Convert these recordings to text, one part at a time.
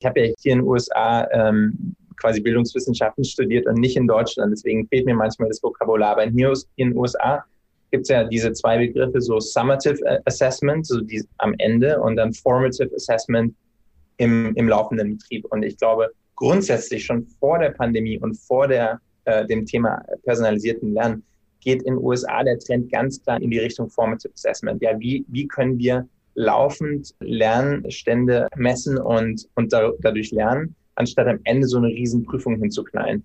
Ich habe ja hier in den USA ähm, quasi Bildungswissenschaften studiert und nicht in Deutschland. Deswegen fehlt mir manchmal das Vokabular. Aber hier in den USA gibt es ja diese zwei Begriffe, so Summative Assessment, so die am Ende, und dann Formative Assessment im, im laufenden Betrieb. Und ich glaube, grundsätzlich schon vor der Pandemie und vor der, äh, dem Thema personalisierten Lernen geht in den USA der Trend ganz klar in die Richtung Formative Assessment. Ja, wie, wie können wir laufend Lernstände messen und, und da, dadurch lernen, anstatt am Ende so eine Riesenprüfung hinzuknallen.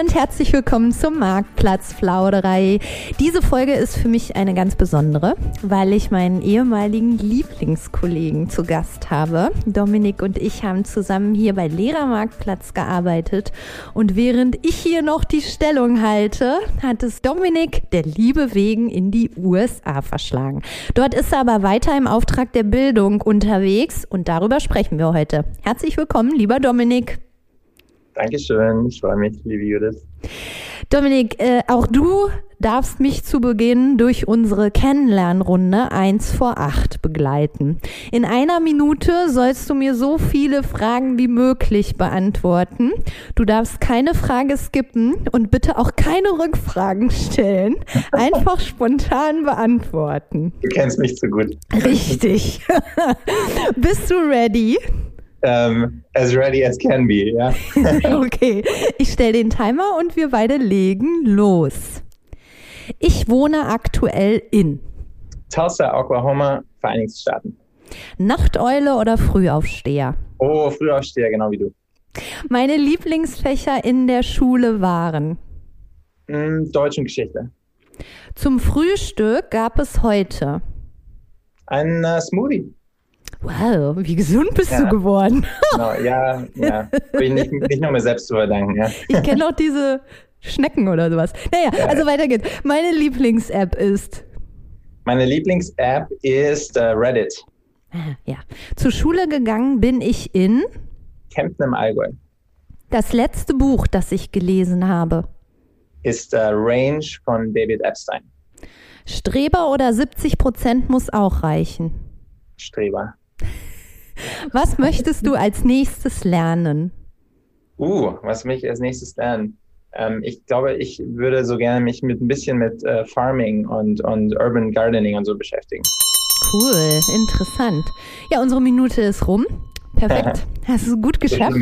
Und herzlich willkommen zum Marktplatz Flauderei. Diese Folge ist für mich eine ganz besondere, weil ich meinen ehemaligen Lieblingskollegen zu Gast habe. Dominik und ich haben zusammen hier bei Lehrermarktplatz gearbeitet und während ich hier noch die Stellung halte, hat es Dominik der Liebe wegen in die USA verschlagen. Dort ist er aber weiter im Auftrag der Bildung unterwegs und darüber sprechen wir heute. Herzlich willkommen, lieber Dominik. Dankeschön, ich freue mich, liebe Judith. Dominik, äh, auch du darfst mich zu Beginn durch unsere Kennenlernrunde 1 vor 8 begleiten. In einer Minute sollst du mir so viele Fragen wie möglich beantworten. Du darfst keine Frage skippen und bitte auch keine Rückfragen stellen. Einfach spontan beantworten. Du kennst mich zu gut. Richtig. Bist du ready? Um, ähm, as ready as can be, ja. okay, ich stelle den Timer und wir beide legen los. Ich wohne aktuell in Tulsa, Oklahoma, Vereinigten Staaten. Nachteule oder Frühaufsteher? Oh, Frühaufsteher, genau wie du. Meine Lieblingsfächer in der Schule waren mm, Deutsch und Geschichte. Zum Frühstück gab es heute ein uh, Smoothie. Wow, wie gesund bist ja. du geworden. Genau, ja, ja. Bin nicht, nicht nur mir selbst zu verdanken. Ja. Ich kenne auch diese Schnecken oder sowas. Naja, ja. also weiter geht's. Meine Lieblings-App ist. Meine Lieblings-App ist uh, Reddit. Ah, ja. Zur Schule gegangen bin ich in. Kempten im Allgäu. Das letzte Buch, das ich gelesen habe. Ist uh, Range von David Epstein. Streber oder 70 Prozent muss auch reichen. Streber. Was möchtest du als nächstes lernen? Uh, was möchte ich als nächstes lernen? Ähm, ich glaube, ich würde so gerne mich mit ein bisschen mit äh, Farming und, und Urban Gardening und so beschäftigen. Cool, interessant. Ja, unsere Minute ist rum. Perfekt. Hast du gut geschafft.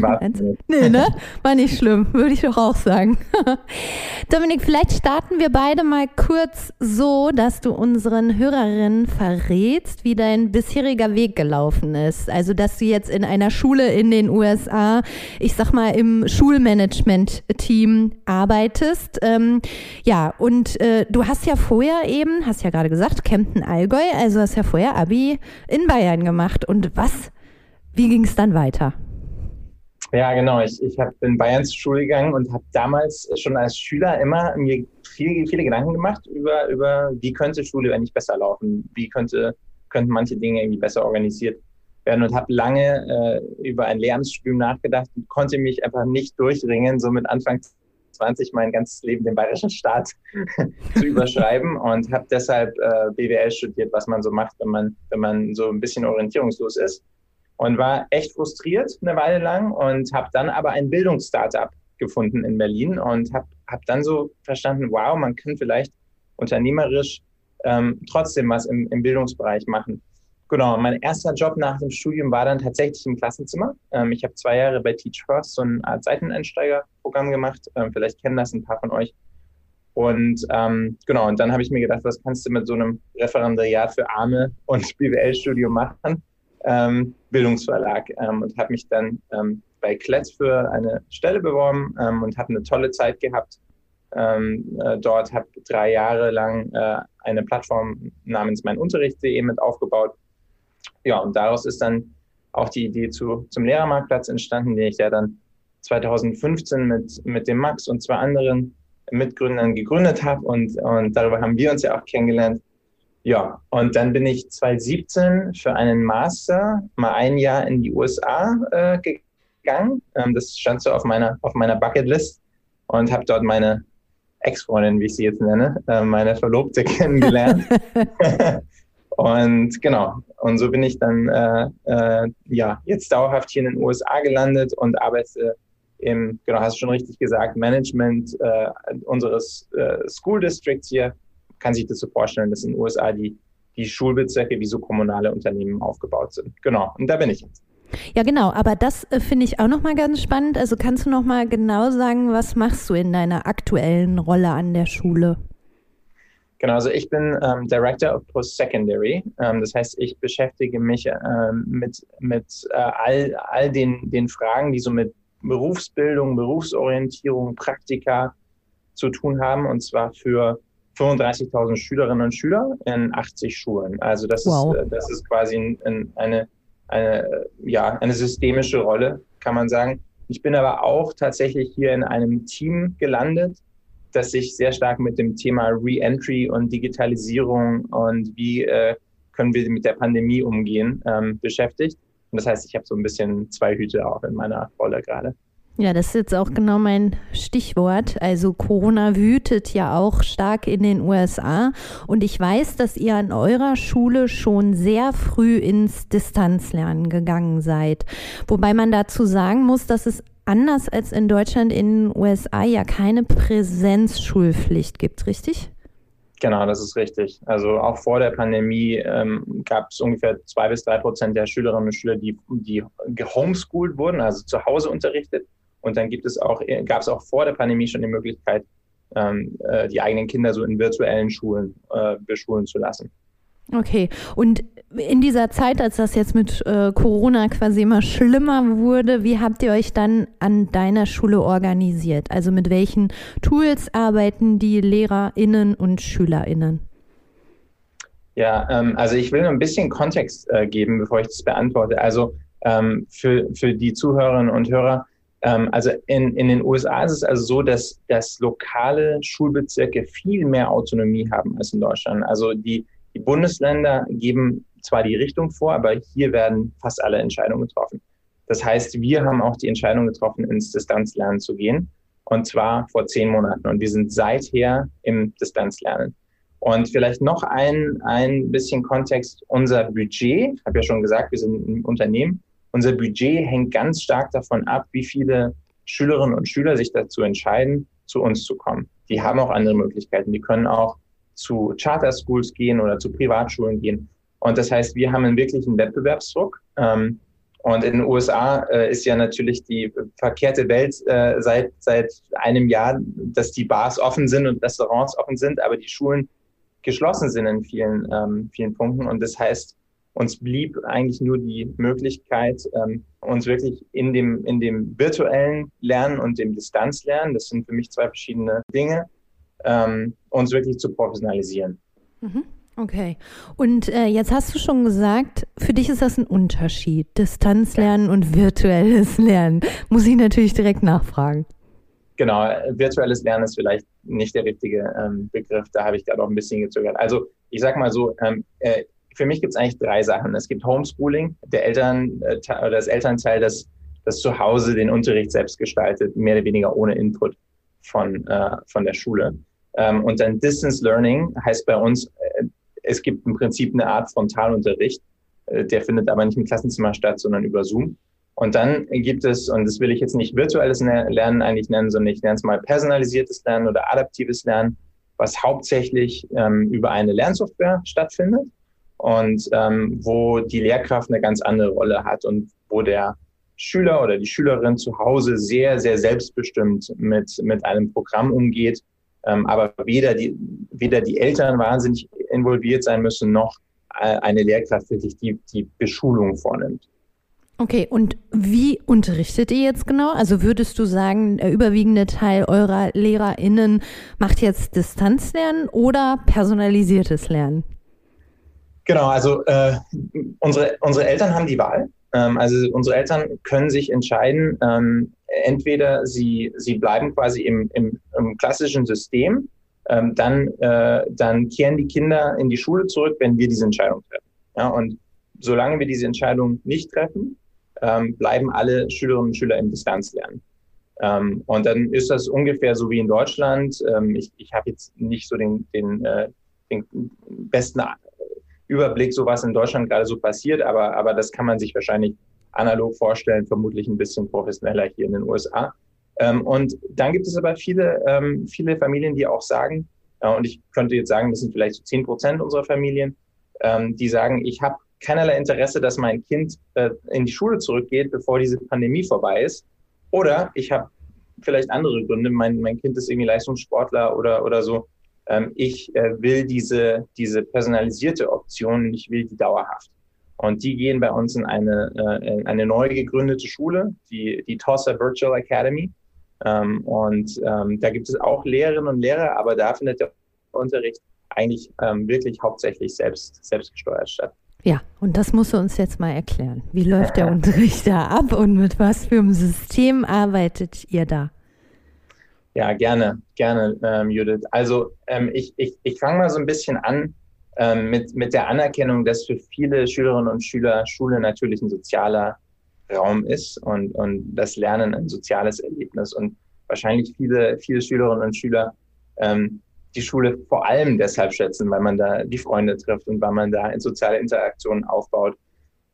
Nee, ne? War nicht schlimm, würde ich doch auch sagen. Dominik, vielleicht starten wir beide mal kurz so, dass du unseren Hörerinnen verrätst, wie dein bisheriger Weg gelaufen ist. Also, dass du jetzt in einer Schule in den USA, ich sag mal, im Schulmanagement-Team arbeitest. Ähm, ja, und äh, du hast ja vorher eben, hast ja gerade gesagt, Kempten Allgäu, also hast ja vorher Abi in Bayern gemacht. Und was wie ging es dann weiter? Ja, genau. Ich, ich hab, in Bayern zur Schule gegangen und habe damals schon als Schüler immer mir viel, viele Gedanken gemacht über, über, wie könnte Schule eigentlich besser laufen, wie könnte, könnten manche Dinge irgendwie besser organisiert werden und habe lange äh, über ein Lehramtsstudium nachgedacht und konnte mich einfach nicht durchringen, so mit Anfang 20 mein ganzes Leben den bayerischen Staat zu überschreiben und habe deshalb äh, BWL studiert, was man so macht, wenn man, wenn man so ein bisschen orientierungslos ist und war echt frustriert eine Weile lang und habe dann aber ein Bildungsstartup gefunden in Berlin und habe hab dann so verstanden, wow, man kann vielleicht unternehmerisch ähm, trotzdem was im, im Bildungsbereich machen. Genau, mein erster Job nach dem Studium war dann tatsächlich im Klassenzimmer. Ähm, ich habe zwei Jahre bei Teach First so eine Art Seiteneinsteigerprogramm gemacht. Ähm, vielleicht kennen das ein paar von euch. Und ähm, genau, und dann habe ich mir gedacht, was kannst du mit so einem Referendariat für Arme und BWL-Studium machen? ähm, Bildungsverlag ähm, und habe mich dann ähm, bei Klett für eine Stelle beworben ähm, und habe eine tolle Zeit gehabt. Ähm, äh, dort habe drei Jahre lang äh, eine Plattform namens meinunterricht.de mit aufgebaut. Ja, und daraus ist dann auch die Idee zu, zum Lehrermarktplatz entstanden, den ich ja dann 2015 mit, mit dem Max und zwei anderen Mitgründern gegründet habe und, und darüber haben wir uns ja auch kennengelernt. Ja, und dann bin ich 2017 für einen Master mal ein Jahr in die USA äh, gegangen. Ähm, das stand so auf meiner, auf meiner Bucketlist und habe dort meine Ex-Freundin, wie ich sie jetzt nenne, äh, meine Verlobte kennengelernt. und genau, und so bin ich dann äh, äh, ja jetzt dauerhaft hier in den USA gelandet und arbeite im, genau, hast du schon richtig gesagt, Management äh, unseres äh, School Districts hier. Kann sich das so vorstellen, dass in den USA die, die Schulbezirke wie so kommunale Unternehmen aufgebaut sind. Genau, und da bin ich jetzt. Ja, genau, aber das äh, finde ich auch nochmal ganz spannend. Also kannst du nochmal genau sagen, was machst du in deiner aktuellen Rolle an der Schule? Genau, also ich bin ähm, Director of Post-Secondary. Ähm, das heißt, ich beschäftige mich ähm, mit, mit äh, all, all den, den Fragen, die so mit Berufsbildung, Berufsorientierung, Praktika zu tun haben, und zwar für 35.000 Schülerinnen und Schüler in 80 Schulen. Also das, wow. ist, äh, das ist quasi ein, ein, eine, eine, ja, eine systemische Rolle, kann man sagen. Ich bin aber auch tatsächlich hier in einem Team gelandet, das sich sehr stark mit dem Thema Re-Entry und Digitalisierung und wie äh, können wir mit der Pandemie umgehen ähm, beschäftigt. Und das heißt, ich habe so ein bisschen zwei Hüte auch in meiner Rolle gerade. Ja, das ist jetzt auch genau mein Stichwort. Also Corona wütet ja auch stark in den USA. Und ich weiß, dass ihr an eurer Schule schon sehr früh ins Distanzlernen gegangen seid. Wobei man dazu sagen muss, dass es anders als in Deutschland in den USA ja keine Präsenzschulpflicht gibt, richtig? Genau, das ist richtig. Also auch vor der Pandemie ähm, gab es ungefähr zwei bis drei Prozent der Schülerinnen und Schüler, die, die gehomeschooled wurden, also zu Hause unterrichtet. Und dann gibt es auch, gab es auch vor der Pandemie schon die Möglichkeit, ähm, äh, die eigenen Kinder so in virtuellen Schulen äh, beschulen zu lassen. Okay, und in dieser Zeit, als das jetzt mit äh, Corona quasi immer schlimmer wurde, wie habt ihr euch dann an deiner Schule organisiert? Also mit welchen Tools arbeiten die LehrerInnen und SchülerInnen? Ja, ähm, also ich will nur ein bisschen Kontext äh, geben, bevor ich das beantworte. Also ähm, für, für die Zuhörerinnen und Hörer, ähm, also in, in den USA ist es also so, dass, dass lokale Schulbezirke viel mehr Autonomie haben als in Deutschland. Also die die Bundesländer geben zwar die Richtung vor, aber hier werden fast alle Entscheidungen getroffen. Das heißt, wir haben auch die Entscheidung getroffen, ins Distanzlernen zu gehen. Und zwar vor zehn Monaten. Und wir sind seither im Distanzlernen. Und vielleicht noch ein, ein bisschen Kontext. Unser Budget, ich habe ja schon gesagt, wir sind ein Unternehmen. Unser Budget hängt ganz stark davon ab, wie viele Schülerinnen und Schüler sich dazu entscheiden, zu uns zu kommen. Die haben auch andere Möglichkeiten. Die können auch zu Charter Schools gehen oder zu Privatschulen gehen. Und das heißt, wir haben einen wirklichen Wettbewerbsdruck. Ähm, und in den USA äh, ist ja natürlich die verkehrte Welt äh, seit, seit einem Jahr, dass die Bars offen sind und Restaurants offen sind, aber die Schulen geschlossen sind in vielen, ähm, vielen Punkten. Und das heißt, uns blieb eigentlich nur die Möglichkeit, ähm, uns wirklich in dem, in dem virtuellen Lernen und dem Distanzlernen, das sind für mich zwei verschiedene Dinge, ähm, uns wirklich zu professionalisieren. Mhm. Okay. Und äh, jetzt hast du schon gesagt, für dich ist das ein Unterschied, Distanzlernen und virtuelles Lernen. Muss ich natürlich direkt nachfragen. Genau, virtuelles Lernen ist vielleicht nicht der richtige ähm, Begriff, da habe ich gerade auch ein bisschen gezögert. Also ich sage mal so, ähm, äh, für mich gibt es eigentlich drei Sachen. Es gibt Homeschooling, der Eltern äh, das Elternteil, das, das zu Hause den Unterricht selbst gestaltet, mehr oder weniger ohne Input von, äh, von der Schule. Ähm, und dann Distance Learning heißt bei uns, äh, es gibt im Prinzip eine Art Frontalunterricht, äh, der findet aber nicht im Klassenzimmer statt, sondern über Zoom. Und dann gibt es, und das will ich jetzt nicht virtuelles Lernen eigentlich nennen, sondern ich nenne es mal personalisiertes Lernen oder adaptives Lernen, was hauptsächlich ähm, über eine Lernsoftware stattfindet und ähm, wo die Lehrkraft eine ganz andere Rolle hat und wo der Schüler oder die Schülerin zu Hause sehr, sehr selbstbestimmt mit, mit einem Programm umgeht ähm, aber weder die, weder die Eltern wahnsinnig involviert sein müssen, noch äh, eine Lehrkraft wirklich die, die Beschulung vornimmt. Okay, und wie unterrichtet ihr jetzt genau? Also würdest du sagen, der überwiegende Teil eurer LehrerInnen macht jetzt Distanzlernen oder personalisiertes Lernen? Genau, also äh, unsere, unsere Eltern haben die Wahl. Ähm, also unsere Eltern können sich entscheiden, ähm, entweder sie, sie bleiben quasi im, im, im klassischen System, ähm, dann, äh, dann kehren die Kinder in die Schule zurück, wenn wir diese Entscheidung treffen. Ja, und solange wir diese Entscheidung nicht treffen, ähm, bleiben alle Schülerinnen und Schüler im Distanzlernen. Ähm, und dann ist das ungefähr so wie in Deutschland. Ähm, ich ich habe jetzt nicht so den, den, äh, den besten Überblick, so was in Deutschland gerade so passiert, aber, aber das kann man sich wahrscheinlich analog vorstellen, vermutlich ein bisschen professioneller hier in den USA. Ähm, und dann gibt es aber viele, ähm, viele Familien, die auch sagen, äh, und ich könnte jetzt sagen, das sind vielleicht so zehn Prozent unserer Familien, ähm, die sagen, ich habe keinerlei Interesse, dass mein Kind äh, in die Schule zurückgeht, bevor diese Pandemie vorbei ist. Oder ich habe vielleicht andere Gründe. Mein, mein Kind ist irgendwie Leistungssportler oder, oder so. Ähm, ich äh, will diese, diese personalisierte Option, ich will die dauerhaft. Und die gehen bei uns in eine, äh, in eine neu gegründete Schule, die, die Tossa Virtual Academy. Ähm, und ähm, da gibt es auch Lehrerinnen und Lehrer, aber da findet der Unterricht eigentlich ähm, wirklich hauptsächlich selbst, selbstgesteuert statt. Ja, und das musst du uns jetzt mal erklären. Wie läuft der Unterricht da ab und mit was für einem System arbeitet ihr da? Ja, gerne, gerne, ähm, Judith. Also ähm, ich, ich, ich fange mal so ein bisschen an ähm, mit, mit der Anerkennung, dass für viele Schülerinnen und Schüler Schule natürlich ein sozialer Raum ist und, und das Lernen ein soziales Erlebnis. Und wahrscheinlich viele, viele Schülerinnen und Schüler ähm, die Schule vor allem deshalb schätzen, weil man da die Freunde trifft und weil man da in soziale Interaktionen aufbaut.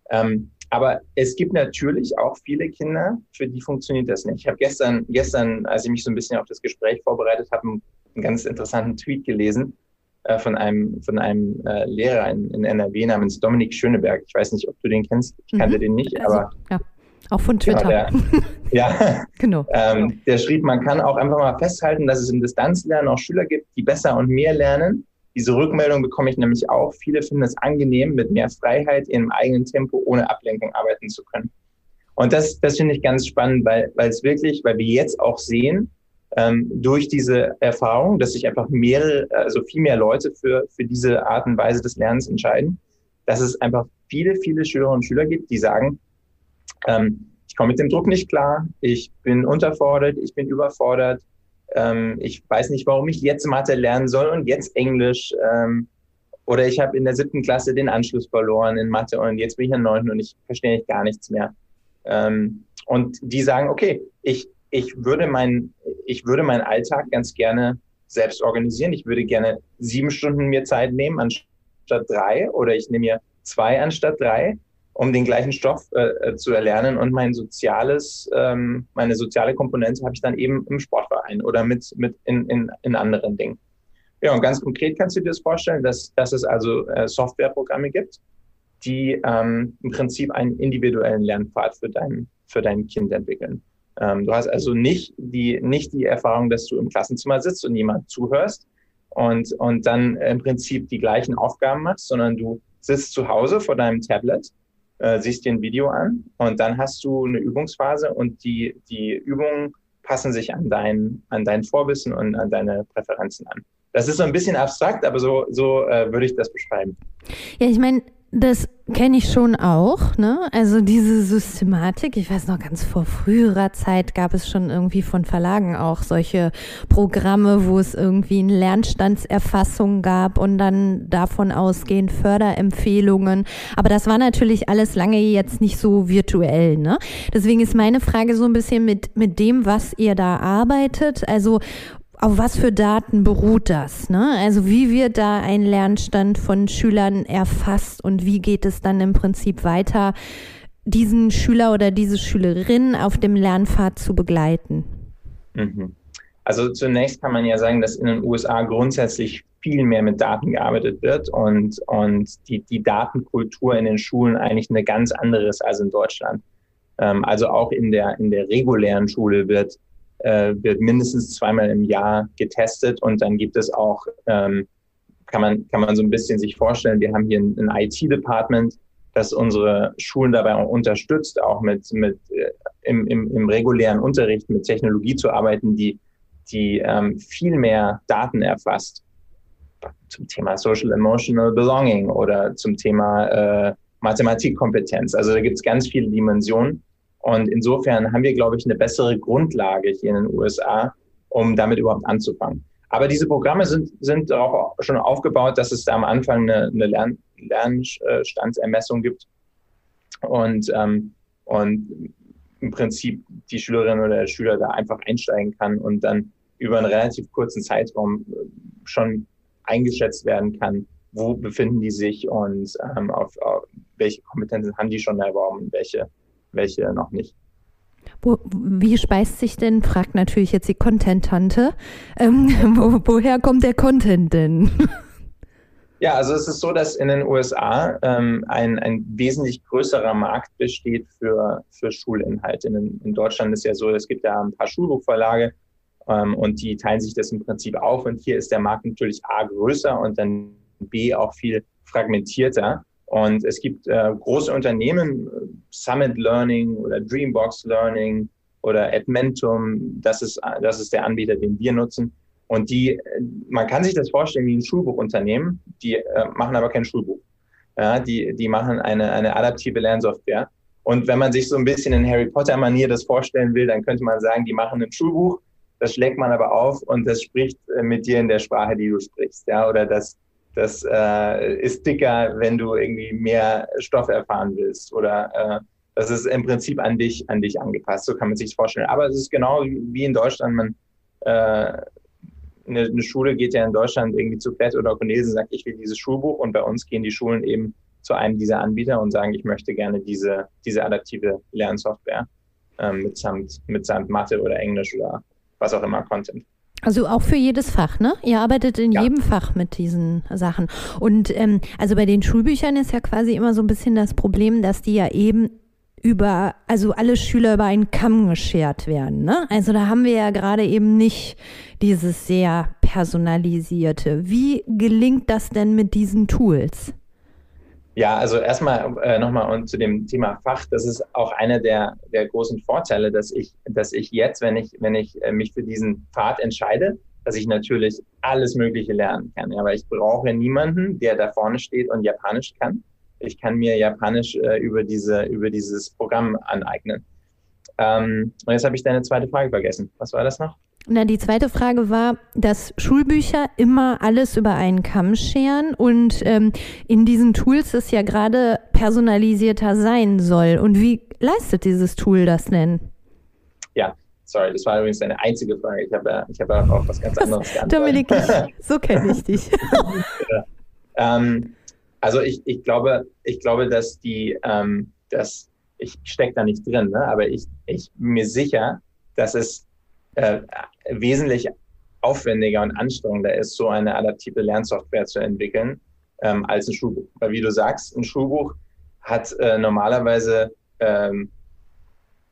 Ähm, aber es gibt natürlich auch viele Kinder, für die funktioniert das nicht. Ich habe gestern, gestern, als ich mich so ein bisschen auf das Gespräch vorbereitet habe, einen, einen ganz interessanten Tweet gelesen äh, von einem, von einem äh, Lehrer in, in, NRW namens Dominik Schöneberg. Ich weiß nicht, ob du den kennst. Ich kannte mhm. den nicht, also, aber ja. Auch von Twitter. Genau, der, ja, genau. Ähm, der schrieb, man kann auch einfach mal festhalten, dass es im Distanzlernen auch Schüler gibt, die besser und mehr lernen. Diese Rückmeldung bekomme ich nämlich auch. Viele finden es angenehm, mit mehr Freiheit im eigenen Tempo ohne Ablenkung arbeiten zu können. Und das, das finde ich ganz spannend, weil, weil es wirklich, weil wir jetzt auch sehen, ähm, durch diese Erfahrung, dass sich einfach mehrere, also viel mehr Leute für, für diese Art und Weise des Lernens entscheiden, dass es einfach viele, viele Schülerinnen und Schüler gibt, die sagen, ähm, ich komme mit dem Druck nicht klar, ich bin unterfordert, ich bin überfordert, ähm, ich weiß nicht, warum ich jetzt Mathe lernen soll und jetzt Englisch. Ähm, oder ich habe in der siebten Klasse den Anschluss verloren in Mathe und jetzt bin ich in der neunten und ich verstehe nicht gar nichts mehr. Ähm, und die sagen, okay, ich, ich würde mein, ich würde meinen Alltag ganz gerne selbst organisieren. Ich würde gerne sieben Stunden mir Zeit nehmen anstatt drei oder ich nehme mir zwei anstatt drei um den gleichen Stoff äh, äh, zu erlernen. Und mein soziales, ähm, meine soziale Komponente habe ich dann eben im Sportverein oder mit, mit in, in, in anderen Dingen. Ja, und ganz konkret kannst du dir das vorstellen, dass, dass es also äh, Softwareprogramme gibt, die ähm, im Prinzip einen individuellen Lernpfad für dein, für dein Kind entwickeln. Ähm, du hast also nicht die, nicht die Erfahrung, dass du im Klassenzimmer sitzt und jemand zuhörst und, und dann im Prinzip die gleichen Aufgaben machst, sondern du sitzt zu Hause vor deinem Tablet äh, siehst dir ein Video an und dann hast du eine Übungsphase und die, die Übungen passen sich an dein, an dein Vorwissen und an deine Präferenzen an. Das ist so ein bisschen abstrakt, aber so, so äh, würde ich das beschreiben. Ja, ich meine, das kenne ich schon auch, ne? Also diese Systematik, ich weiß noch ganz vor früherer Zeit gab es schon irgendwie von Verlagen auch solche Programme, wo es irgendwie eine Lernstandserfassung gab und dann davon ausgehend Förderempfehlungen. Aber das war natürlich alles lange jetzt nicht so virtuell, ne? Deswegen ist meine Frage so ein bisschen mit, mit dem, was ihr da arbeitet. Also auf was für Daten beruht das? Ne? Also wie wird da ein Lernstand von Schülern erfasst und wie geht es dann im Prinzip weiter, diesen Schüler oder diese Schülerin auf dem Lernpfad zu begleiten? Mhm. Also zunächst kann man ja sagen, dass in den USA grundsätzlich viel mehr mit Daten gearbeitet wird und, und die, die Datenkultur in den Schulen eigentlich eine ganz andere ist als in Deutschland. Ähm, also auch in der, in der regulären Schule wird äh, wird mindestens zweimal im Jahr getestet und dann gibt es auch, ähm, kann man, kann man so ein bisschen sich vorstellen, wir haben hier ein, ein IT-Department, dass unsere Schulen dabei auch unterstützt, auch mit, mit äh, im, im, im regulären Unterricht mit Technologie zu arbeiten, die, die ähm, viel mehr Daten erfasst zum Thema Social Emotional Belonging oder zum Thema äh, Mathematikkompetenz. Also da gibt es ganz viele Dimensionen. Und insofern haben wir, glaube ich, eine bessere Grundlage hier in den USA, um damit überhaupt anzufangen. Aber diese Programme sind, sind auch schon aufgebaut, dass es da am Anfang eine, eine Lern, Lernstandsermessung gibt und, ähm, und im Prinzip die Schülerin oder der Schüler da einfach einsteigen kann und dann über einen relativ kurzen Zeitraum schon eingeschätzt werden kann, wo befinden die sich und ähm, auf, auf welche Kompetenzen haben die schon erworben, welche, welche noch nicht. Wo, wie speist sich denn, fragt natürlich jetzt die Content-Tante, ähm, wo, woher kommt der Content denn? Ja, also es ist so, dass in den USA ähm, ein, ein wesentlich größerer Markt besteht für, für Schulinhalte. In, in Deutschland ist ja so, es gibt ja ein paar Schulbuchverlage ähm, und die teilen sich das im Prinzip auf. Und hier ist der Markt natürlich A größer und dann B auch viel fragmentierter. Und es gibt äh, große Unternehmen, Summit Learning oder Dreambox Learning oder Admentum, das ist, das ist der Anbieter, den wir nutzen. Und die, man kann sich das vorstellen wie ein Schulbuchunternehmen, die äh, machen aber kein Schulbuch. Ja, die, die machen eine, eine adaptive Lernsoftware. Und wenn man sich so ein bisschen in Harry Potter-Manier das vorstellen will, dann könnte man sagen, die machen ein Schulbuch, das schlägt man aber auf und das spricht äh, mit dir in der Sprache, die du sprichst. Ja, oder das, das äh, ist dicker, wenn du irgendwie mehr Stoff erfahren willst. Oder äh, das ist im Prinzip an dich, an dich angepasst. So kann man sich vorstellen. Aber es ist genau wie in Deutschland. Man, äh, eine, eine Schule geht ja in Deutschland irgendwie zu Fett oder Cornelsen sagt, ich will dieses Schulbuch und bei uns gehen die Schulen eben zu einem dieser Anbieter und sagen, ich möchte gerne diese, diese adaptive Lernsoftware ähm, mitsamt, mitsamt Mathe oder Englisch oder was auch immer Content. Also auch für jedes Fach, ne? Ihr arbeitet in ja. jedem Fach mit diesen Sachen. Und ähm, also bei den Schulbüchern ist ja quasi immer so ein bisschen das Problem, dass die ja eben über, also alle Schüler über einen Kamm geschert werden. Ne? Also da haben wir ja gerade eben nicht dieses sehr personalisierte. Wie gelingt das denn mit diesen Tools? Ja, also erstmal äh, nochmal zu dem Thema Fach. Das ist auch einer der, der großen Vorteile, dass ich, dass ich jetzt, wenn ich, wenn ich äh, mich für diesen Pfad entscheide, dass ich natürlich alles Mögliche lernen kann. Ja, weil ich brauche niemanden, der da vorne steht und Japanisch kann ich kann mir Japanisch äh, über, diese, über dieses Programm aneignen. Ähm, und jetzt habe ich deine zweite Frage vergessen. Was war das noch? Na, die zweite Frage war, dass Schulbücher immer alles über einen Kamm scheren und ähm, in diesen Tools es ja gerade personalisierter sein soll. Und wie leistet dieses Tool das denn? Ja, sorry, das war übrigens eine einzige Frage. Ich habe ja, ich hab auch was ganz anderes geantwortet. Dominik, so kenne ich dich. ja. ähm, also ich, ich glaube, ich glaube, dass die, ähm, dass ich stecke da nicht drin, ne? aber ich, ich bin mir sicher, dass es äh, wesentlich aufwendiger und anstrengender ist, so eine adaptive Lernsoftware zu entwickeln, ähm, als ein Schulbuch. Weil wie du sagst, ein Schulbuch hat äh, normalerweise ähm,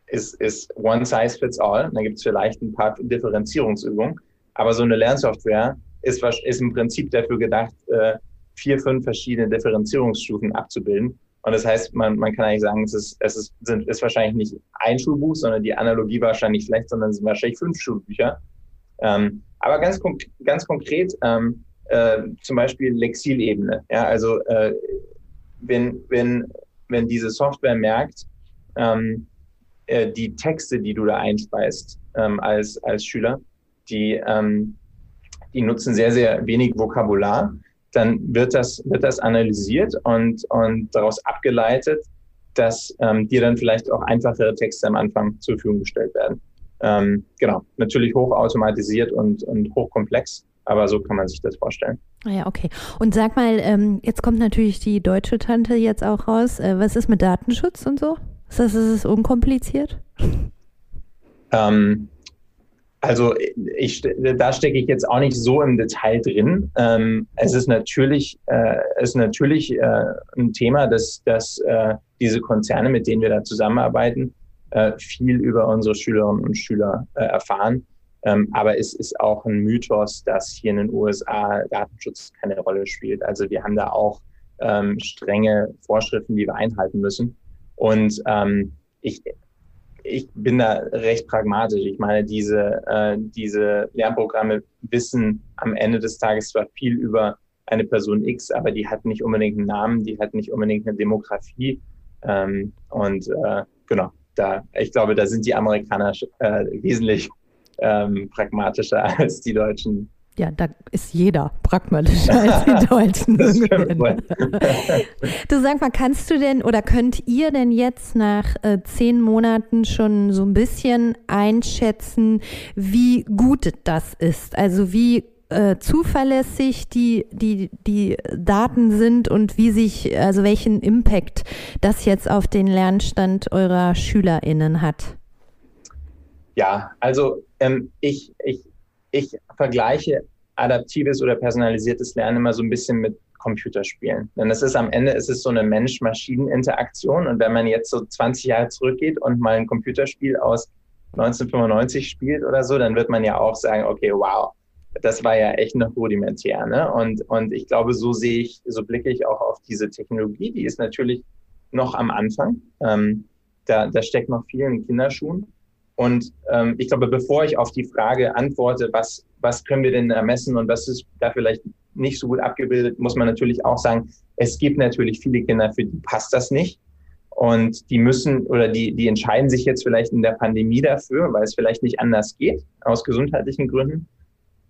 ist, ist one size fits all. Da gibt es vielleicht ein paar Differenzierungsübungen, aber so eine Lernsoftware ist, ist im Prinzip dafür gedacht, äh, vier, fünf verschiedene Differenzierungsstufen abzubilden. Und das heißt, man, man kann eigentlich sagen, es ist, es ist, sind, ist wahrscheinlich nicht ein Schulbuch, sondern die Analogie wahrscheinlich schlecht, sondern es sind wahrscheinlich fünf Schulbücher. Ähm, aber ganz, konk ganz konkret, ähm, äh, zum Beispiel Lexilebene. Ja, also äh, wenn, wenn, wenn diese Software merkt, ähm, äh, die Texte, die du da einspeist ähm, als, als Schüler, die, ähm, die nutzen sehr, sehr wenig Vokabular dann wird das, wird das analysiert und, und daraus abgeleitet, dass ähm, dir dann vielleicht auch einfachere Texte am Anfang zur Verfügung gestellt werden. Ähm, genau, natürlich hochautomatisiert und, und hochkomplex, aber so kann man sich das vorstellen. Ah ja, okay. Und sag mal, ähm, jetzt kommt natürlich die deutsche Tante jetzt auch raus. Äh, was ist mit Datenschutz und so? Ist das ist es unkompliziert? Ähm, also ich, da stecke ich jetzt auch nicht so im Detail drin. Ähm, es ist natürlich, äh, ist natürlich äh, ein Thema, dass, dass äh, diese Konzerne, mit denen wir da zusammenarbeiten, äh, viel über unsere Schülerinnen und Schüler äh, erfahren. Ähm, aber es ist auch ein Mythos, dass hier in den USA Datenschutz keine Rolle spielt. Also wir haben da auch ähm, strenge Vorschriften, die wir einhalten müssen. Und ähm, ich, ich bin da recht pragmatisch. Ich meine, diese, äh, diese Lernprogramme wissen am Ende des Tages zwar viel über eine Person X, aber die hat nicht unbedingt einen Namen, die hat nicht unbedingt eine Demografie. Ähm, und äh, genau, da, ich glaube, da sind die Amerikaner äh, wesentlich ähm, pragmatischer als die Deutschen. Ja, da ist jeder pragmatischer als die Deutschen. du sag mal, kannst du denn oder könnt ihr denn jetzt nach äh, zehn Monaten schon so ein bisschen einschätzen, wie gut das ist? Also wie äh, zuverlässig die, die, die Daten sind und wie sich, also welchen Impact das jetzt auf den Lernstand eurer SchülerInnen hat? Ja, also ähm, ich, ich, ich vergleiche adaptives oder personalisiertes Lernen immer so ein bisschen mit Computerspielen. Denn es ist am Ende ist es so eine Mensch-Maschinen-Interaktion. Und wenn man jetzt so 20 Jahre zurückgeht und mal ein Computerspiel aus 1995 spielt oder so, dann wird man ja auch sagen, okay, wow, das war ja echt noch rudimentär. Ne? Und, und ich glaube, so sehe ich, so blicke ich auch auf diese Technologie. Die ist natürlich noch am Anfang. Ähm, da, da steckt noch viel in Kinderschuhen. Und ähm, ich glaube, bevor ich auf die Frage antworte, was, was können wir denn ermessen und was ist da vielleicht nicht so gut abgebildet, muss man natürlich auch sagen, es gibt natürlich viele Kinder, für die passt das nicht. Und die müssen oder die, die entscheiden sich jetzt vielleicht in der Pandemie dafür, weil es vielleicht nicht anders geht, aus gesundheitlichen Gründen.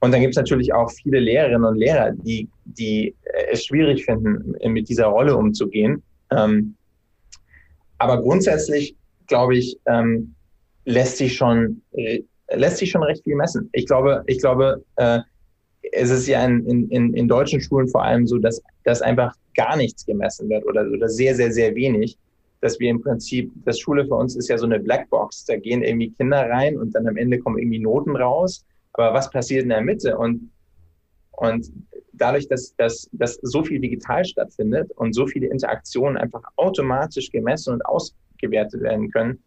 Und dann gibt es natürlich auch viele Lehrerinnen und Lehrer, die, die es schwierig finden, mit dieser Rolle umzugehen. Ähm, aber grundsätzlich, glaube ich, ähm, lässt sich schon, äh, lässt sich schon recht viel messen. Ich glaube, ich glaube, äh, es ist ja in, in, in deutschen Schulen vor allem so, dass, dass einfach gar nichts gemessen wird oder, oder sehr, sehr, sehr wenig. Dass wir im Prinzip, das Schule für uns ist ja so eine Blackbox. Da gehen irgendwie Kinder rein und dann am Ende kommen irgendwie Noten raus aber was passiert in der Mitte? Und, und dadurch, dass, dass, dass so viel digital stattfindet und so viele Interaktionen einfach automatisch gemessen und ausgewertet werden können,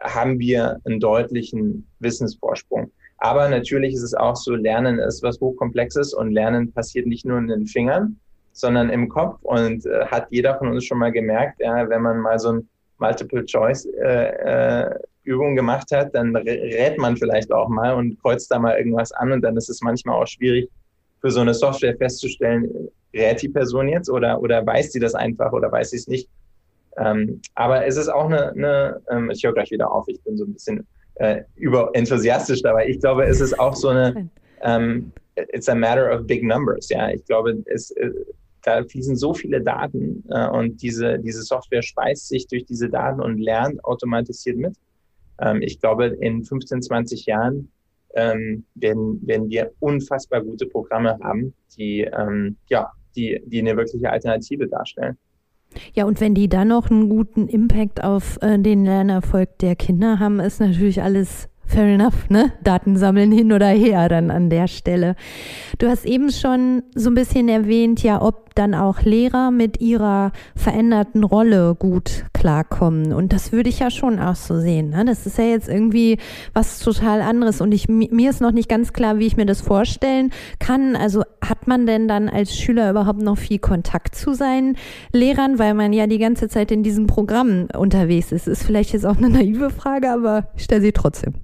haben wir einen deutlichen Wissensvorsprung. Aber natürlich ist es auch so, Lernen ist was Hochkomplexes und Lernen passiert nicht nur in den Fingern, sondern im Kopf. Und äh, hat jeder von uns schon mal gemerkt, ja, wenn man mal so ein Multiple-Choice-Übung äh, äh, gemacht hat, dann rät man vielleicht auch mal und kreuzt da mal irgendwas an und dann ist es manchmal auch schwierig für so eine Software festzustellen, rät die Person jetzt oder, oder weiß sie das einfach oder weiß sie es nicht. Ähm, aber es ist auch eine, eine ähm, ich höre gleich wieder auf, ich bin so ein bisschen äh, überenthusiastisch dabei. Ich glaube, es ist auch so eine, ähm, it's a matter of big numbers. Ja, ich glaube, es, äh, da fließen so viele Daten äh, und diese, diese Software speist sich durch diese Daten und lernt automatisiert mit. Ähm, ich glaube, in 15, 20 Jahren ähm, werden, werden wir unfassbar gute Programme haben, die, ähm, ja, die, die eine wirkliche Alternative darstellen. Ja, und wenn die dann noch einen guten Impact auf äh, den Lernerfolg der Kinder haben, ist natürlich alles Fair enough, ne? Daten sammeln hin oder her dann an der Stelle. Du hast eben schon so ein bisschen erwähnt, ja, ob dann auch Lehrer mit ihrer veränderten Rolle gut klarkommen. Und das würde ich ja schon auch so sehen. Ne? Das ist ja jetzt irgendwie was total anderes. Und ich, mir ist noch nicht ganz klar, wie ich mir das vorstellen kann. Also hat man denn dann als Schüler überhaupt noch viel Kontakt zu seinen Lehrern, weil man ja die ganze Zeit in diesem Programm unterwegs ist? Ist vielleicht jetzt auch eine naive Frage, aber ich stelle sie trotzdem.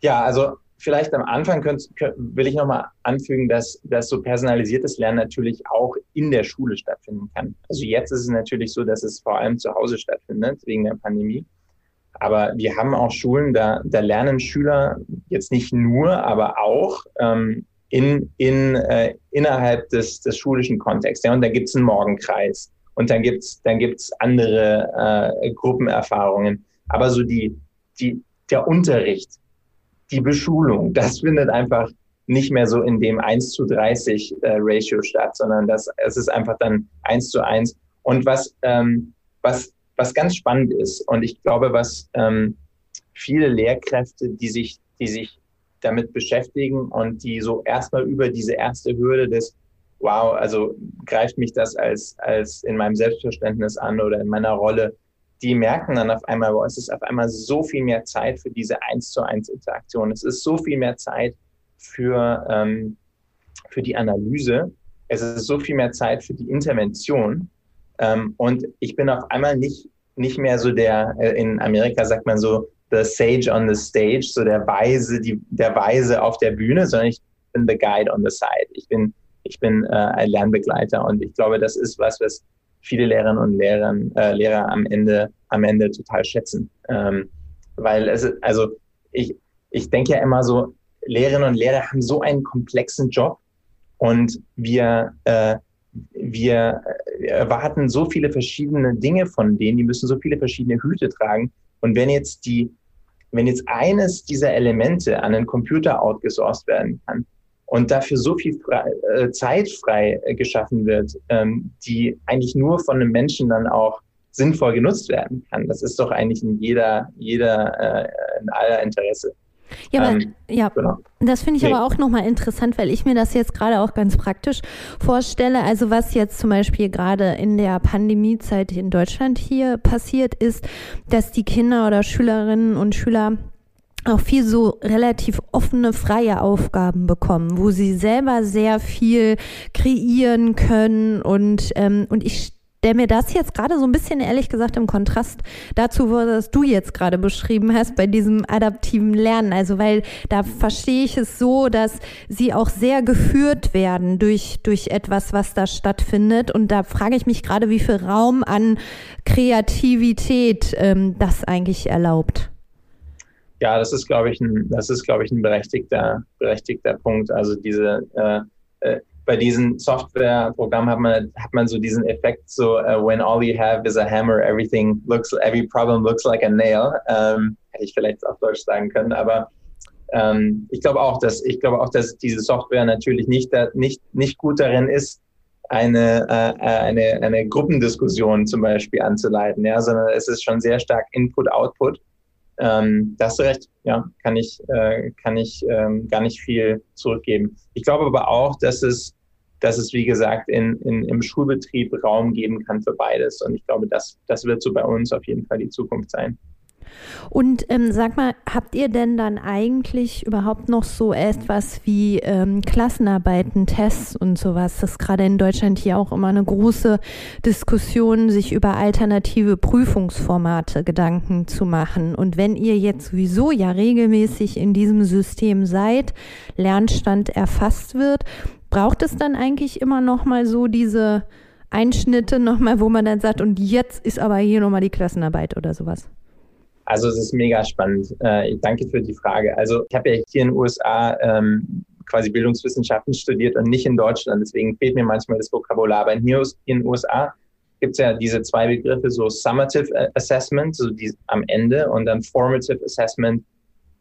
Ja, also vielleicht am Anfang könnt, will ich nochmal anfügen, dass, dass so personalisiertes Lernen natürlich auch in der Schule stattfinden kann. Also jetzt ist es natürlich so, dass es vor allem zu Hause stattfindet, wegen der Pandemie. Aber wir haben auch Schulen, da, da lernen Schüler jetzt nicht nur, aber auch ähm, in, in, äh, innerhalb des, des schulischen Kontexts. Ja, und da gibt es einen Morgenkreis und dann gibt es dann gibt's andere äh, Gruppenerfahrungen. Aber so die, die, der Unterricht, die Beschulung, das findet einfach nicht mehr so in dem 1 zu 30 äh, Ratio statt, sondern das, es ist einfach dann 1 zu 1. Und was, ähm, was, was ganz spannend ist, und ich glaube, was ähm, viele Lehrkräfte, die sich, die sich damit beschäftigen und die so erstmal über diese erste Hürde des, wow, also greift mich das als, als in meinem Selbstverständnis an oder in meiner Rolle, die merken dann auf einmal, boah, es ist auf einmal so viel mehr Zeit für diese eins zu eins Interaktion. Es ist so viel mehr Zeit für, ähm, für die Analyse. es ist so viel mehr Zeit für die Intervention. Ähm, und ich bin auf einmal nicht, nicht mehr so der, äh, in Amerika sagt man so, the sage on the stage, so der Weise, die, der Weise auf der Bühne, sondern ich bin the guide on the side. Ich bin, ich bin äh, ein Lernbegleiter und ich glaube, das ist was, was viele Lehrerinnen und Lehrer, äh, Lehrer am Ende, am Ende total schätzen. Ähm, weil es, also ich, ich denke ja immer so, Lehrerinnen und Lehrer haben so einen komplexen Job und wir, äh, wir erwarten so viele verschiedene Dinge von denen, die müssen so viele verschiedene Hüte tragen. Und wenn jetzt die, wenn jetzt eines dieser Elemente an einen Computer outgesourced werden kann und dafür so viel frei, äh, Zeit frei äh, geschaffen wird, ähm, die eigentlich nur von einem Menschen dann auch sinnvoll genutzt werden kann, das ist doch eigentlich in jeder, jeder, äh, in aller Interesse. Ja, aber, ähm, ja. Genau. das finde ich nee. aber auch nochmal interessant, weil ich mir das jetzt gerade auch ganz praktisch vorstelle. Also was jetzt zum Beispiel gerade in der Pandemiezeit in Deutschland hier passiert, ist, dass die Kinder oder Schülerinnen und Schüler auch viel so relativ offene, freie Aufgaben bekommen, wo sie selber sehr viel kreieren können und, ähm, und ich der mir das jetzt gerade so ein bisschen ehrlich gesagt im Kontrast dazu, was du jetzt gerade beschrieben hast, bei diesem adaptiven Lernen. Also, weil da verstehe ich es so, dass sie auch sehr geführt werden durch, durch etwas, was da stattfindet. Und da frage ich mich gerade, wie viel Raum an Kreativität ähm, das eigentlich erlaubt. Ja, das ist, glaube ich, ein, das ist, glaube ich, ein berechtigter, berechtigter Punkt. Also diese äh, äh bei diesen Softwareprogrammen hat man, hat man so diesen Effekt, so uh, when all you have is a hammer, everything looks, every problem looks like a nail. Ähm, hätte ich vielleicht auf Deutsch sagen können, aber ähm, ich glaube auch, dass ich glaube auch, dass diese Software natürlich nicht, nicht, nicht gut darin ist, eine, äh, äh, eine, eine Gruppendiskussion zum Beispiel anzuleiten, ja, sondern es ist schon sehr stark Input-Output. Ähm, da hast du recht, ja, kann ich, äh, kann ich ähm, gar nicht viel zurückgeben. Ich glaube aber auch, dass es, dass es, wie gesagt, in, in, im Schulbetrieb Raum geben kann für beides. Und ich glaube, das, das wird so bei uns auf jeden Fall die Zukunft sein. Und ähm, sag mal, habt ihr denn dann eigentlich überhaupt noch so etwas wie ähm, Klassenarbeiten, Tests und sowas? Das ist gerade in Deutschland hier auch immer eine große Diskussion, sich über alternative Prüfungsformate Gedanken zu machen. Und wenn ihr jetzt sowieso ja regelmäßig in diesem System seid, Lernstand erfasst wird, braucht es dann eigentlich immer noch mal so diese Einschnitte nochmal, wo man dann sagt, und jetzt ist aber hier nochmal die Klassenarbeit oder sowas? Also es ist mega spannend. Äh, danke für die Frage. Also ich habe ja hier in den USA ähm, quasi Bildungswissenschaften studiert und nicht in Deutschland. Deswegen fehlt mir manchmal das Vokabular. Aber hier in den USA gibt es ja diese zwei Begriffe, so Summative Assessment, so die am Ende, und dann Formative Assessment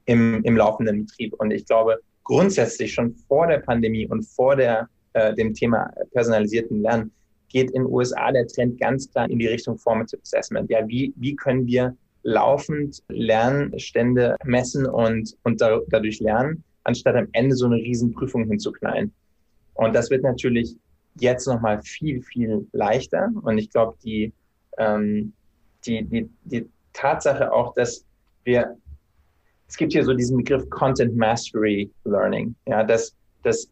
im, im laufenden Betrieb. Und ich glaube, grundsätzlich schon vor der Pandemie und vor der, äh, dem Thema personalisierten Lernen geht in den USA der Trend ganz klar in die Richtung Formative Assessment. Ja, wie, wie können wir laufend Lernstände messen und, und da, dadurch lernen, anstatt am Ende so eine Riesenprüfung hinzuknallen. Und das wird natürlich jetzt nochmal viel, viel leichter. Und ich glaube, die, ähm, die, die, die Tatsache auch, dass wir, es gibt hier so diesen Begriff Content Mastery Learning, ja, dass, dass,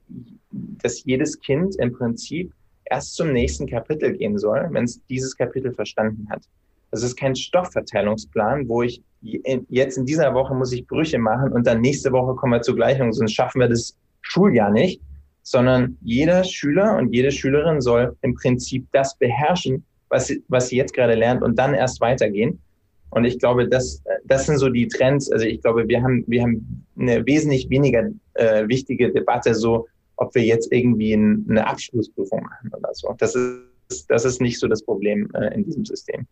dass jedes Kind im Prinzip erst zum nächsten Kapitel gehen soll, wenn es dieses Kapitel verstanden hat. Das ist kein Stoffverteilungsplan, wo ich jetzt in dieser Woche muss ich Brüche machen und dann nächste Woche kommen wir zur Gleichung, sonst schaffen wir das Schuljahr nicht, sondern jeder Schüler und jede Schülerin soll im Prinzip das beherrschen, was sie, was sie jetzt gerade lernt und dann erst weitergehen. Und ich glaube, das, das sind so die Trends. Also ich glaube, wir haben, wir haben eine wesentlich weniger äh, wichtige Debatte, so ob wir jetzt irgendwie ein, eine Abschlussprüfung machen oder so. Das ist, das ist nicht so das Problem äh, in diesem System.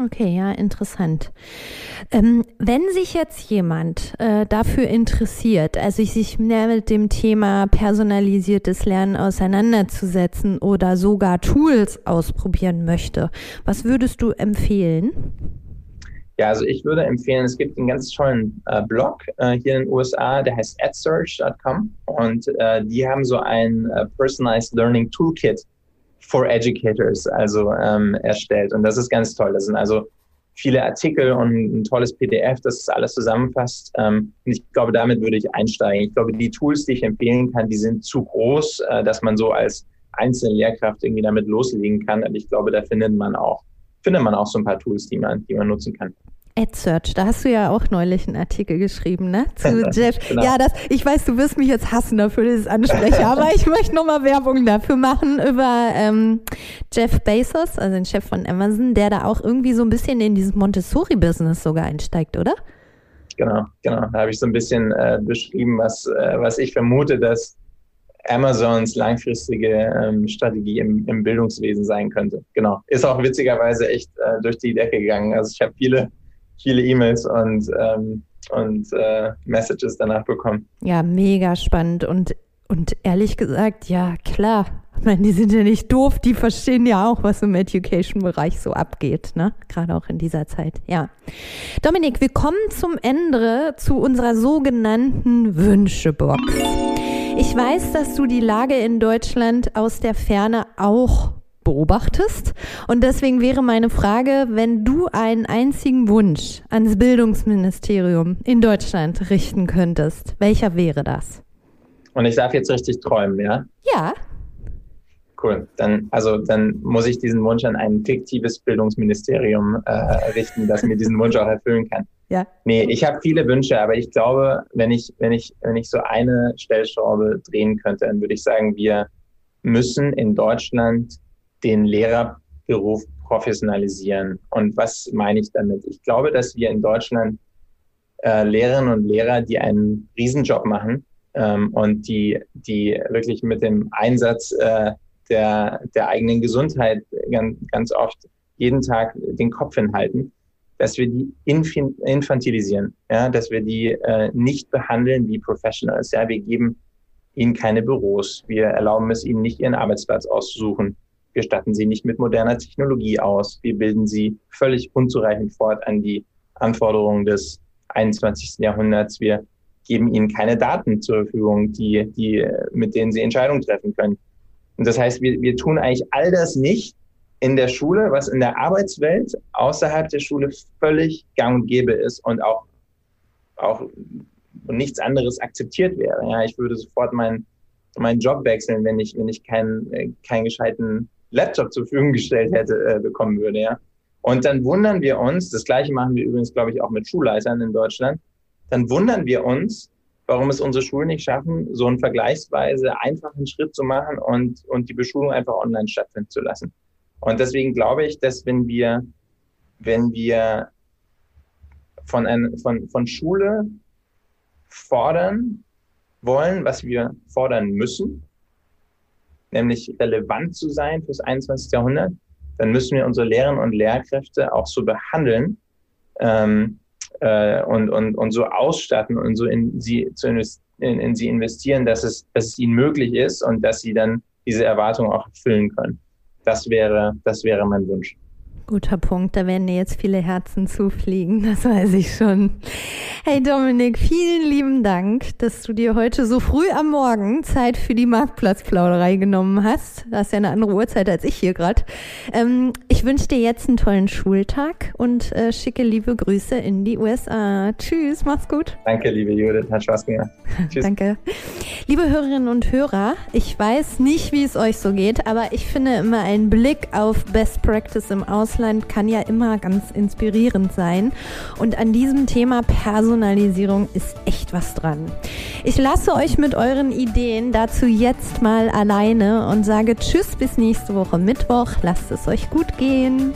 Okay, ja, interessant. Ähm, wenn sich jetzt jemand äh, dafür interessiert, also sich mehr mit dem Thema personalisiertes Lernen auseinanderzusetzen oder sogar Tools ausprobieren möchte, was würdest du empfehlen? Ja, also ich würde empfehlen, es gibt einen ganz tollen äh, Blog äh, hier in den USA, der heißt adsearch.com und äh, die haben so ein äh, Personalized Learning Toolkit for Educators also ähm, erstellt. Und das ist ganz toll. Das sind also viele Artikel und ein tolles PDF, das das alles zusammenfasst. Ähm, und ich glaube, damit würde ich einsteigen. Ich glaube, die Tools, die ich empfehlen kann, die sind zu groß, äh, dass man so als einzelne Lehrkraft irgendwie damit loslegen kann. Aber ich glaube, da findet man auch, findet man auch so ein paar Tools, die man, die man nutzen kann. AdSearch, da hast du ja auch neulich einen Artikel geschrieben, ne? Zu Jeff. genau. Ja, das, ich weiß, du wirst mich jetzt hassen dafür, dieses Ansprechen, aber ich möchte nochmal Werbung dafür machen über ähm, Jeff Bezos, also den Chef von Amazon, der da auch irgendwie so ein bisschen in dieses Montessori-Business sogar einsteigt, oder? Genau, genau. Da habe ich so ein bisschen äh, beschrieben, was, äh, was ich vermute, dass Amazons langfristige ähm, Strategie im, im, Bildungswesen sein könnte. Genau. Ist auch witzigerweise echt äh, durch die Decke gegangen. Also ich habe viele viele E-Mails und, ähm, und äh, Messages danach bekommen. Ja, mega spannend und, und ehrlich gesagt, ja, klar. Ich meine, die sind ja nicht doof, die verstehen ja auch, was im Education-Bereich so abgeht, ne? Gerade auch in dieser Zeit, ja. Dominik, wir kommen zum Ende zu unserer sogenannten Wünschebox. Ich weiß, dass du die Lage in Deutschland aus der Ferne auch beobachtest. Und deswegen wäre meine Frage, wenn du einen einzigen Wunsch ans Bildungsministerium in Deutschland richten könntest, welcher wäre das? Und ich darf jetzt richtig träumen, ja? Ja. Cool. Dann, also, dann muss ich diesen Wunsch an ein fiktives Bildungsministerium äh, richten, das mir diesen Wunsch auch erfüllen kann. Ja. Nee, ich habe viele Wünsche, aber ich glaube, wenn ich, wenn ich, wenn ich so eine Stellschraube drehen könnte, dann würde ich sagen, wir müssen in Deutschland den Lehrerberuf professionalisieren. Und was meine ich damit? Ich glaube, dass wir in Deutschland äh, Lehrerinnen und Lehrer, die einen Riesenjob machen ähm, und die, die wirklich mit dem Einsatz äh, der, der eigenen Gesundheit ganz, ganz oft jeden Tag den Kopf hinhalten, dass wir die infantilisieren, ja, dass wir die äh, nicht behandeln wie Professionals. Ja, wir geben ihnen keine Büros, wir erlauben es ihnen nicht, ihren Arbeitsplatz auszusuchen. Wir statten sie nicht mit moderner Technologie aus. Wir bilden sie völlig unzureichend fort an die Anforderungen des 21. Jahrhunderts. Wir geben ihnen keine Daten zur Verfügung, die, die, mit denen sie Entscheidungen treffen können. Und das heißt, wir, wir tun eigentlich all das nicht in der Schule, was in der Arbeitswelt außerhalb der Schule völlig gang und gäbe ist und auch, auch nichts anderes akzeptiert wäre. Ja, ich würde sofort meinen, meinen Job wechseln, wenn ich, wenn ich keinen, äh, keinen gescheiten Laptop zur Verfügung gestellt hätte, äh, bekommen würde, ja. Und dann wundern wir uns, das gleiche machen wir übrigens, glaube ich, auch mit Schulleitern in Deutschland, dann wundern wir uns, warum es unsere Schulen nicht schaffen, so einen vergleichsweise einfachen Schritt zu machen und, und die Beschulung einfach online stattfinden zu lassen. Und deswegen glaube ich, dass wenn wir, wenn wir von, ein, von, von Schule fordern wollen, was wir fordern müssen, nämlich relevant zu sein fürs 21. Jahrhundert, dann müssen wir unsere Lehrerinnen und Lehrkräfte auch so behandeln ähm, äh, und, und, und so ausstatten und so in sie, zu in, in sie investieren, dass es, dass es ihnen möglich ist und dass sie dann diese Erwartungen auch erfüllen können. Das wäre, das wäre mein Wunsch. Guter Punkt, da werden dir jetzt viele Herzen zufliegen, das weiß ich schon. Hey Dominik, vielen lieben Dank, dass du dir heute so früh am Morgen Zeit für die Marktplatzplauderei genommen hast. Das ist ja eine andere Uhrzeit als ich hier gerade. Ähm, ich wünsche dir jetzt einen tollen Schultag und äh, schicke liebe Grüße in die USA. Tschüss, mach's gut. Danke, liebe Judith, hat Spaß gemacht. Tschüss. Danke. Liebe Hörerinnen und Hörer, ich weiß nicht, wie es euch so geht, aber ich finde immer einen Blick auf Best Practice im Ausland Ausland kann ja immer ganz inspirierend sein. Und an diesem Thema Personalisierung ist echt was dran. Ich lasse euch mit euren Ideen dazu jetzt mal alleine und sage Tschüss bis nächste Woche Mittwoch. Lasst es euch gut gehen.